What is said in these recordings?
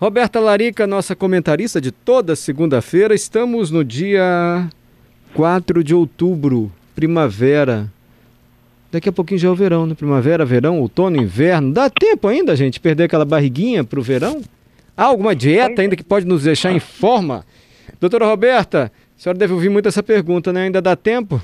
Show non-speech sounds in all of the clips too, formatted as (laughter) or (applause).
Roberta Larica, nossa comentarista de toda segunda-feira. Estamos no dia 4 de outubro, primavera. Daqui a pouquinho já é o verão, né? Primavera, verão, outono, inverno. Dá tempo ainda, gente, perder aquela barriguinha pro verão? Há alguma dieta ainda que pode nos deixar em forma? Doutora Roberta, a senhora deve ouvir muito essa pergunta, né? Ainda dá tempo?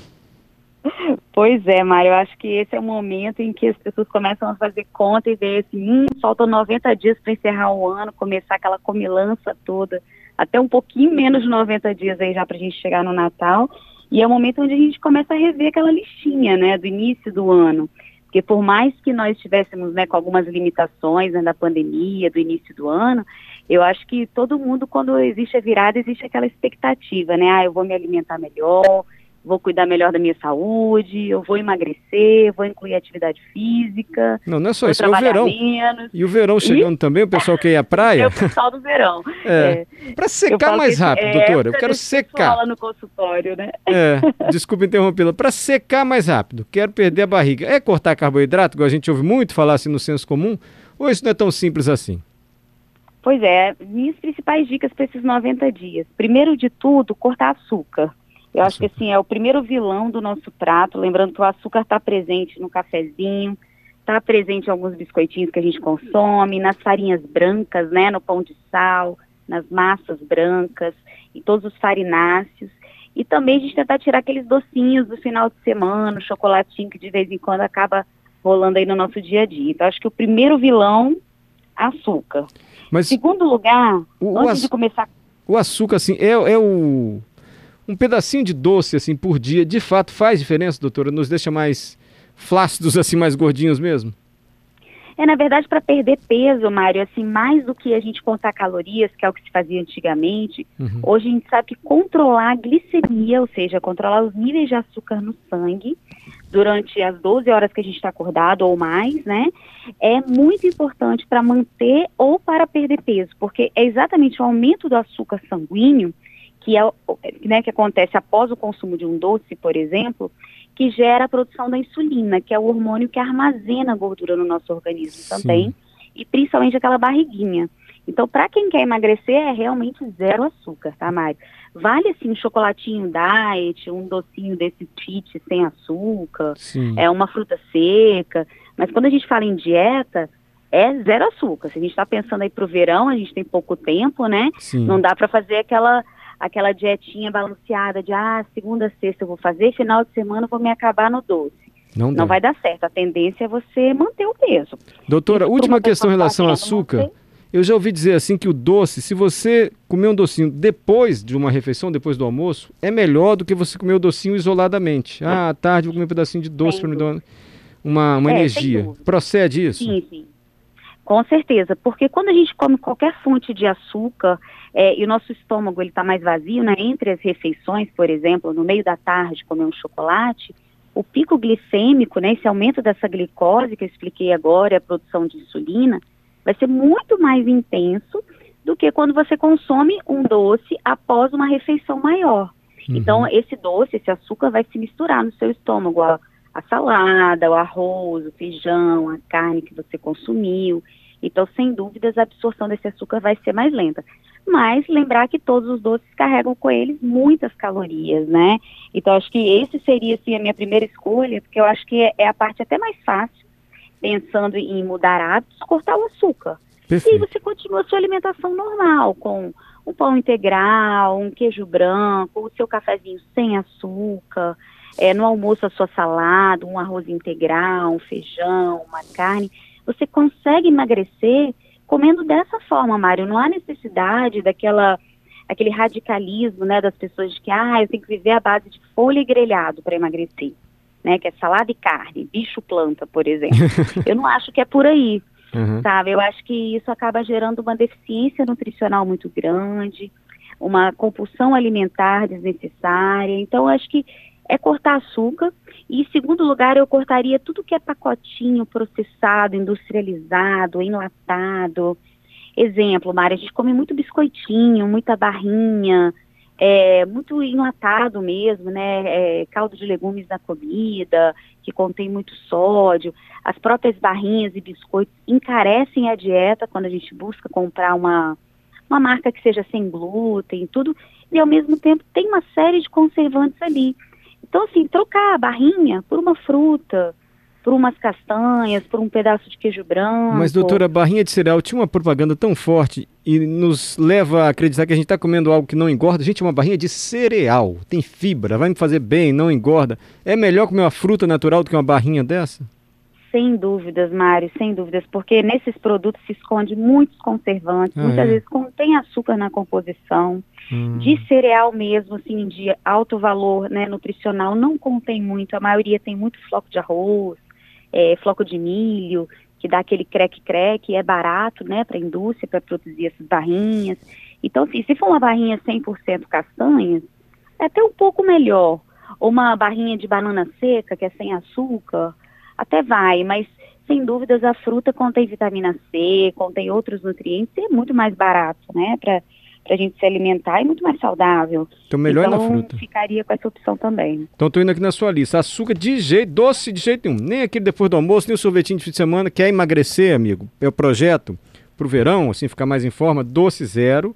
Pois é, Mário, eu acho que esse é o momento em que as pessoas começam a fazer conta e ver assim, hum, faltam 90 dias para encerrar o ano, começar aquela comilança toda, até um pouquinho menos de 90 dias aí já para a gente chegar no Natal, e é o momento onde a gente começa a rever aquela listinha, né, do início do ano, porque por mais que nós estivéssemos, né, com algumas limitações né, da pandemia, do início do ano, eu acho que todo mundo, quando existe a virada, existe aquela expectativa, né, ah, eu vou me alimentar melhor, vou cuidar melhor da minha saúde, eu vou emagrecer, vou incluir atividade física. Não, não é só isso, é o verão. Menos. E o verão chegando e... também, o pessoal quer ir à praia? (laughs) É o pessoal do verão. É. é. Para secar mais rápido, é, doutora, eu quero secar. Fala no consultório, né? É, desculpa interrompê-la. Para secar mais rápido, quero perder a barriga. É cortar carboidrato, igual a gente ouve muito falar assim no senso comum, ou isso não é tão simples assim? Pois é, minhas principais dicas para esses 90 dias. Primeiro de tudo, cortar açúcar. Eu acho que assim, é o primeiro vilão do nosso prato, lembrando que o açúcar está presente no cafezinho, está presente em alguns biscoitinhos que a gente consome, nas farinhas brancas, né, no pão de sal, nas massas brancas, e todos os farináceos. E também a gente tentar tirar aqueles docinhos do final de semana, o chocolatinho que de vez em quando acaba rolando aí no nosso dia a dia. Então acho que o primeiro vilão, açúcar. Mas Segundo lugar, o, antes o de começar... O açúcar, assim, é, é o um pedacinho de doce assim por dia, de fato faz diferença, doutora? Nos deixa mais flácidos assim, mais gordinhos mesmo? É, na verdade, para perder peso, Mário, assim, mais do que a gente contar calorias, que é o que se fazia antigamente, uhum. hoje a gente sabe que controlar a glicemia, ou seja, controlar os níveis de açúcar no sangue, durante as 12 horas que a gente está acordado ou mais, né, é muito importante para manter ou para perder peso, porque é exatamente o aumento do açúcar sanguíneo que é né, que acontece após o consumo de um doce, por exemplo, que gera a produção da insulina, que é o hormônio que armazena a gordura no nosso organismo Sim. também, e principalmente aquela barriguinha. Então, para quem quer emagrecer, é realmente zero açúcar, tá, Mário? Vale, assim, um chocolatinho diet, um docinho desse fit sem açúcar, Sim. é uma fruta seca, mas quando a gente fala em dieta, é zero açúcar. Se a gente está pensando aí para o verão, a gente tem pouco tempo, né? Sim. Não dá para fazer aquela aquela dietinha balanceada de ah, segunda, sexta eu vou fazer, final de semana eu vou me acabar no doce. Não, não vai dar certo. A tendência é você manter o peso. Doutora, Isso última questão em relação ao açúcar. Manter... Eu já ouvi dizer assim que o doce, se você comer um docinho depois de uma refeição, depois do almoço, é melhor do que você comer o docinho isoladamente. Ah, à tarde vou comer um pedacinho de doce para me dar uma, uma é, energia. Procede isso? Sim, sim. Com certeza, porque quando a gente come qualquer fonte de açúcar é, e o nosso estômago ele está mais vazio, né, entre as refeições, por exemplo, no meio da tarde comer um chocolate, o pico glicêmico, né, esse aumento dessa glicose que eu expliquei agora, a produção de insulina, vai ser muito mais intenso do que quando você consome um doce após uma refeição maior. Uhum. Então, esse doce, esse açúcar vai se misturar no seu estômago, a, a salada, o arroz, o feijão, a carne que você consumiu. Então, sem dúvidas, a absorção desse açúcar vai ser mais lenta. Mas lembrar que todos os doces carregam com eles muitas calorias, né? Então, acho que esse seria, assim, a minha primeira escolha, porque eu acho que é, a parte até mais fácil, pensando em mudar hábitos, cortar o açúcar. Perfeito. E você continua a sua alimentação normal, com um pão integral, um queijo branco, o seu cafezinho sem açúcar, é, no almoço a sua salada, um arroz integral, um feijão, uma carne você consegue emagrecer comendo dessa forma, Mário. Não há necessidade daquela aquele radicalismo, né, das pessoas de que ah, eu tenho que viver à base de folha e grelhado para emagrecer, né, que é salada e carne, bicho planta, por exemplo. (laughs) eu não acho que é por aí, uhum. sabe? Eu acho que isso acaba gerando uma deficiência nutricional muito grande, uma compulsão alimentar desnecessária. Então, eu acho que é cortar açúcar. E, em segundo lugar, eu cortaria tudo que é pacotinho, processado, industrializado, enlatado. Exemplo, Mari, a gente come muito biscoitinho, muita barrinha, é, muito enlatado mesmo, né? É, caldo de legumes na comida, que contém muito sódio. As próprias barrinhas e biscoitos encarecem a dieta quando a gente busca comprar uma, uma marca que seja sem glúten, tudo. E ao mesmo tempo tem uma série de conservantes ali. Então, assim, trocar a barrinha por uma fruta, por umas castanhas, por um pedaço de queijo branco. Mas, doutora, a barrinha de cereal tinha uma propaganda tão forte e nos leva a acreditar que a gente está comendo algo que não engorda. Gente, é uma barrinha de cereal, tem fibra, vai me fazer bem, não engorda. É melhor comer uma fruta natural do que uma barrinha dessa? Sem dúvidas, Mário, sem dúvidas, porque nesses produtos se esconde muitos conservantes, ah, muitas é? vezes contém açúcar na composição, hum. de cereal mesmo, assim, de alto valor né, nutricional, não contém muito, a maioria tem muito floco de arroz, é, floco de milho, que dá aquele creque-creque, é barato, né, para a indústria, para produzir essas barrinhas. Então, assim, se for uma barrinha 100% castanhas, é até um pouco melhor. Ou uma barrinha de banana seca, que é sem açúcar, até vai, mas sem dúvidas a fruta contém vitamina C, contém outros nutrientes e é muito mais barato, né, para para a gente se alimentar e muito mais saudável. Então melhor então, na fruta. ficaria com essa opção também. Então estou indo aqui na sua lista. Açúcar de jeito, doce de jeito nenhum. Nem aquele depois do almoço, nem o sorvetinho de fim de semana. Quer emagrecer, amigo? É o projeto para o verão, assim, ficar mais em forma. Doce zero.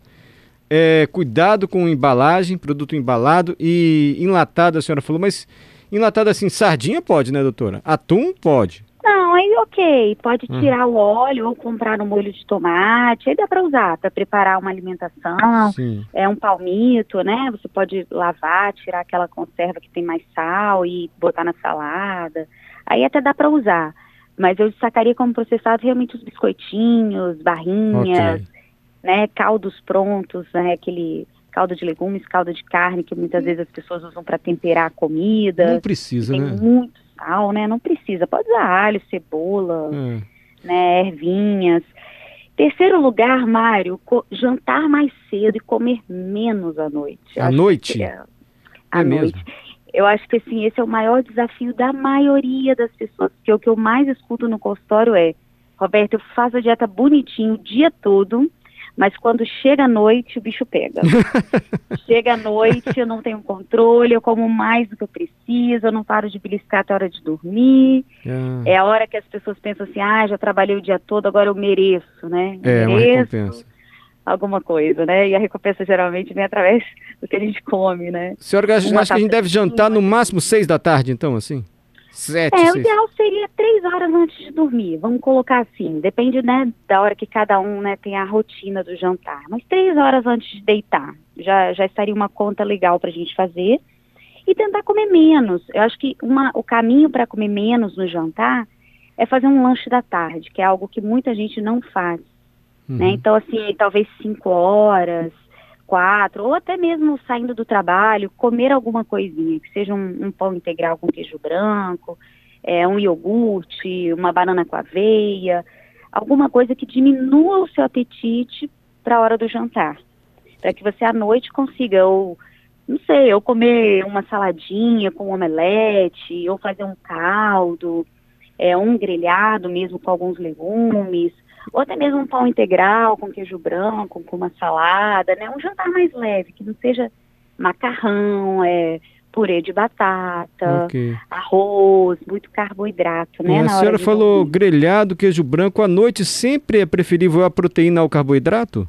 É, cuidado com embalagem, produto embalado e enlatado, a senhora falou, mas enlatado assim, sardinha pode, né, doutora? Atum pode. Aí ok, pode hum. tirar o óleo ou comprar um molho de tomate, aí dá para usar para preparar uma alimentação, Sim. é um palmito, né? Você pode lavar, tirar aquela conserva que tem mais sal e botar na salada. Aí até dá para usar. Mas eu destacaria como processado realmente os biscoitinhos, barrinhas, okay. né, caldos prontos, né, aquele caldo de legumes, caldo de carne que muitas vezes as pessoas usam para temperar a comida. Não precisa, tem né? Muito sal, né? Não precisa. Pode usar alho, cebola, hum. né? Ervinhas. Terceiro lugar, Mário, jantar mais cedo e comer menos à noite. À noite? É, à é noite. Mesmo? Eu acho que assim, esse é o maior desafio da maioria das pessoas, porque o que eu mais escuto no consultório é, Roberto, eu faço a dieta bonitinho o dia todo, mas quando chega a noite, o bicho pega. (laughs) chega a noite, eu não tenho controle, eu como mais do que eu preciso, eu não paro de beliscar até a hora de dormir. Ah. É a hora que as pessoas pensam assim, ah, já trabalhei o dia todo, agora eu mereço, né? É, mereço uma recompensa. Alguma coisa, né? E a recompensa geralmente vem através do que a gente come, né? Senhora, acha que a gente deve jantar no máximo seis da tarde, então, assim? Sete, é, o ideal seria três horas antes de dormir. Vamos colocar assim. Depende, né, da hora que cada um, né, tem a rotina do jantar. Mas três horas antes de deitar já, já estaria uma conta legal para a gente fazer. E tentar comer menos. Eu acho que uma, o caminho para comer menos no jantar é fazer um lanche da tarde, que é algo que muita gente não faz. Né? Uhum. Né? Então, assim, talvez cinco horas, quatro, ou até mesmo saindo do trabalho, comer alguma coisinha, que seja um, um pão integral com queijo branco, é, um iogurte, uma banana com aveia, alguma coisa que diminua o seu apetite para a hora do jantar. Para que você à noite consiga, ou, não sei, ou comer uma saladinha com omelete, ou fazer um caldo, é, um grelhado mesmo com alguns legumes, ou até mesmo um pão integral com queijo branco, com uma salada, né? Um jantar mais leve, que não seja macarrão, é, purê de batata, okay. arroz, muito carboidrato, né? a senhora falou dormir. grelhado, queijo branco. À noite sempre é preferível a proteína ao carboidrato?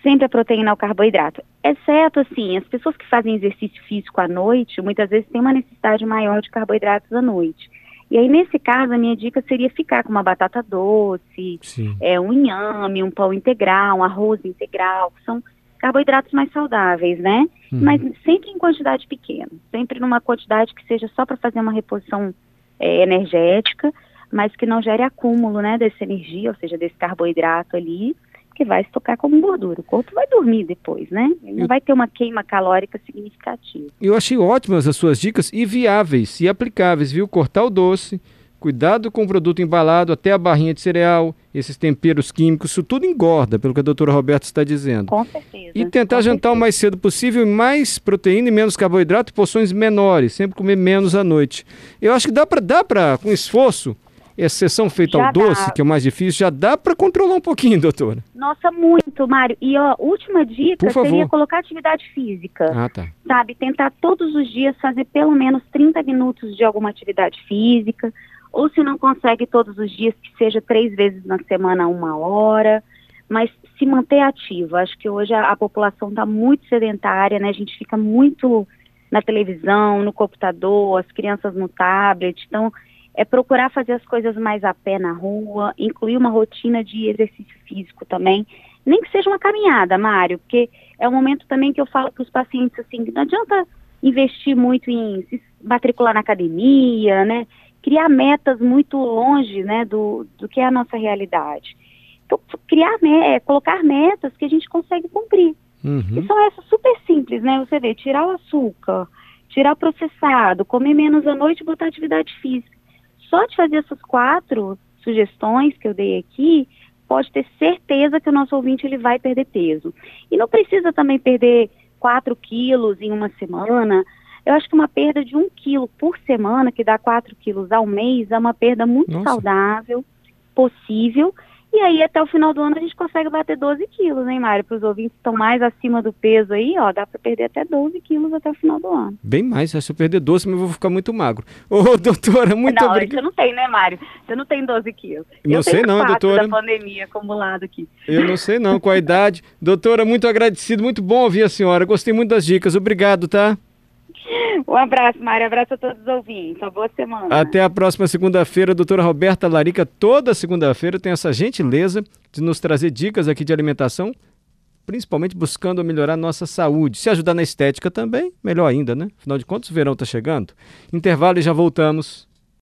Sempre a proteína ao carboidrato. Exceto, assim, as pessoas que fazem exercício físico à noite, muitas vezes têm uma necessidade maior de carboidratos à noite. E aí, nesse caso, a minha dica seria ficar com uma batata doce, é, um inhame, um pão integral, um arroz integral, que são carboidratos mais saudáveis, né? Uhum. Mas sempre em quantidade pequena, sempre numa quantidade que seja só para fazer uma reposição é, energética, mas que não gere acúmulo, né, dessa energia, ou seja, desse carboidrato ali, que vai estocar como gordura. O corpo vai dormir depois, né? Não eu... vai ter uma queima calórica significativa. Eu achei ótimas as suas dicas e viáveis e aplicáveis, viu? Cortar o doce, cuidado com o produto embalado, até a barrinha de cereal, esses temperos químicos, isso tudo engorda, pelo que a doutora Roberta está dizendo. Com certeza. E tentar jantar certeza. o mais cedo possível, mais proteína e menos carboidrato, porções menores, sempre comer menos à noite. Eu acho que dá para, dá para com esforço, exceção feita já ao doce, dá. que é o mais difícil, já dá para controlar um pouquinho, doutora? Nossa, muito, Mário. E a última dica seria colocar atividade física. Ah, tá. Sabe, tentar todos os dias fazer pelo menos 30 minutos de alguma atividade física, ou se não consegue todos os dias, que seja três vezes na semana, uma hora, mas se manter ativa. Acho que hoje a, a população está muito sedentária, né? A gente fica muito na televisão, no computador, as crianças no tablet. Então, é procurar fazer as coisas mais a pé na rua, incluir uma rotina de exercício físico também, nem que seja uma caminhada, Mário, porque é um momento também que eu falo para os pacientes assim, não adianta investir muito em se matricular na academia, né? Criar metas muito longe, né, do, do que é a nossa realidade. Então, criar, é, colocar metas que a gente consegue cumprir. Uhum. E são essas super simples, né? Você vê, tirar o açúcar, tirar o processado, comer menos à noite e botar atividade física. Só de fazer essas quatro sugestões que eu dei aqui, pode ter certeza que o nosso ouvinte ele vai perder peso. E não precisa também perder 4 quilos em uma semana. Eu acho que uma perda de um quilo por semana, que dá 4 quilos ao mês, é uma perda muito Nossa. saudável, possível e aí, até o final do ano, a gente consegue bater 12 quilos, hein, Mário? Para os ouvintes que estão mais acima do peso aí, ó, dá para perder até 12 quilos até o final do ano. Bem mais, se eu perder 12, eu vou ficar muito magro. Ô, (laughs) doutora, muito não, obrigado. Você não tem, né, Mário? Você não tem 12 quilos. Não eu sei não, doutora. da pandemia acumulado aqui. Eu não sei não, com a idade. (laughs) Doutora, muito agradecido, muito bom ouvir a senhora. Gostei muito das dicas. Obrigado, tá? Um abraço, Mário. Abraço a todos os ouvintes. Uma boa semana. Até a próxima segunda-feira. Doutora Roberta Larica, toda segunda-feira tem essa gentileza de nos trazer dicas aqui de alimentação, principalmente buscando melhorar nossa saúde. Se ajudar na estética também, melhor ainda, né? Afinal de contas, o verão está chegando. Intervalo e já voltamos.